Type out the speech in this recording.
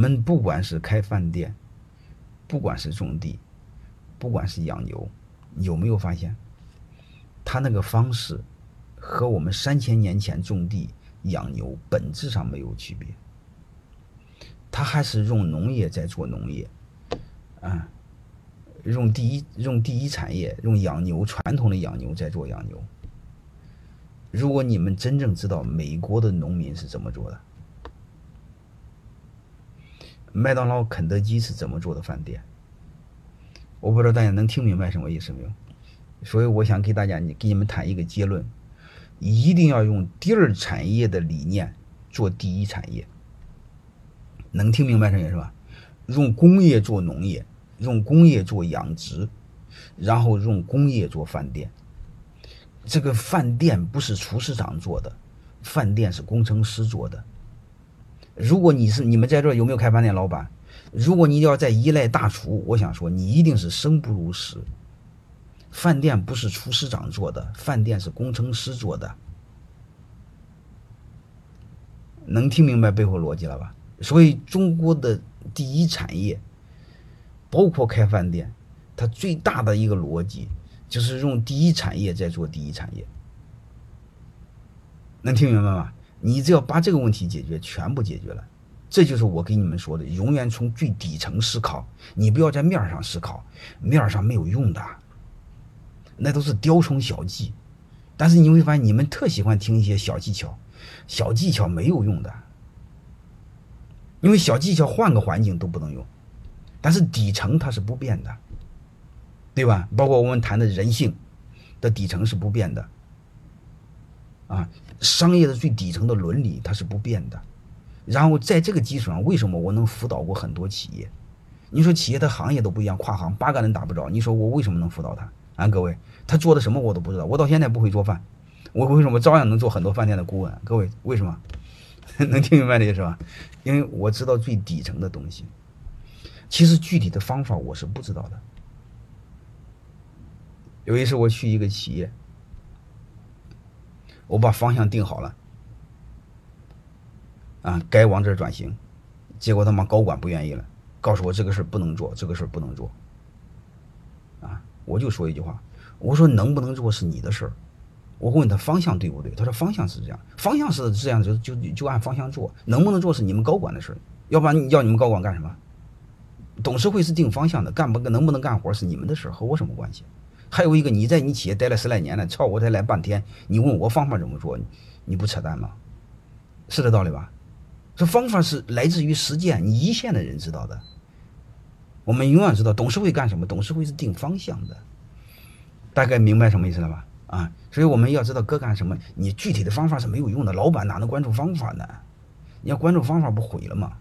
们不管是开饭店，不管是种地，不管是养牛，有没有发现，他那个方式和我们三千年前种地养牛本质上没有区别。他还是用农业在做农业，啊，用第一用第一产业用养牛传统的养牛在做养牛。如果你们真正知道美国的农民是怎么做的，麦当劳、肯德基是怎么做的饭店，我不知道大家能听明白什么意思没有？所以我想给大家，你给你们谈一个结论：一定要用第二产业的理念做第一产业。能听明白这个是吧？用工业做农业，用工业做养殖，然后用工业做饭店。这个饭店不是厨师长做的，饭店是工程师做的。如果你是你们在这有没有开饭店老板？如果你要再依赖大厨，我想说你一定是生不如死。饭店不是厨师长做的，饭店是工程师做的。能听明白背后逻辑了吧？所以，中国的第一产业，包括开饭店，它最大的一个逻辑就是用第一产业在做第一产业。能听明白吗？你只要把这个问题解决，全部解决了。这就是我给你们说的，永远从最底层思考，你不要在面上思考，面上没有用的，那都是雕虫小技。但是你会发现，你们特喜欢听一些小技巧，小技巧没有用的。因为小技巧换个环境都不能用，但是底层它是不变的，对吧？包括我们谈的人性的底层是不变的，啊，商业的最底层的伦理它是不变的。然后在这个基础上，为什么我能辅导过很多企业？你说企业的行业都不一样，跨行八个人打不着，你说我为什么能辅导他？啊，各位，他做的什么我都不知道，我到现在不会做饭，我为什么照样能做很多饭店的顾问？各位，为什么？能听明白这个是吧？因为我知道最底层的东西，其实具体的方法我是不知道的。有一次我去一个企业，我把方向定好了，啊，该往这转型，结果他妈高管不愿意了，告诉我这个事不能做，这个事不能做。啊，我就说一句话，我说能不能做是你的事儿。我问他方向对不对？他说方向是这样，方向是这样，就就就按方向做。能不能做是你们高管的事要不然你要你们高管干什么？董事会是定方向的，干不能不能干活是你们的事和我什么关系？还有一个，你在你企业待了十来年了，操，我才来半天，你问我方法怎么做，你不扯淡吗？是这道理吧？这方法是来自于实践，你一线的人知道的。我们永远知道董事会干什么，董事会是定方向的，大概明白什么意思了吧？啊，所以我们要知道哥干什么，你具体的方法是没有用的，老板哪能关注方法呢？你要关注方法，不毁了吗？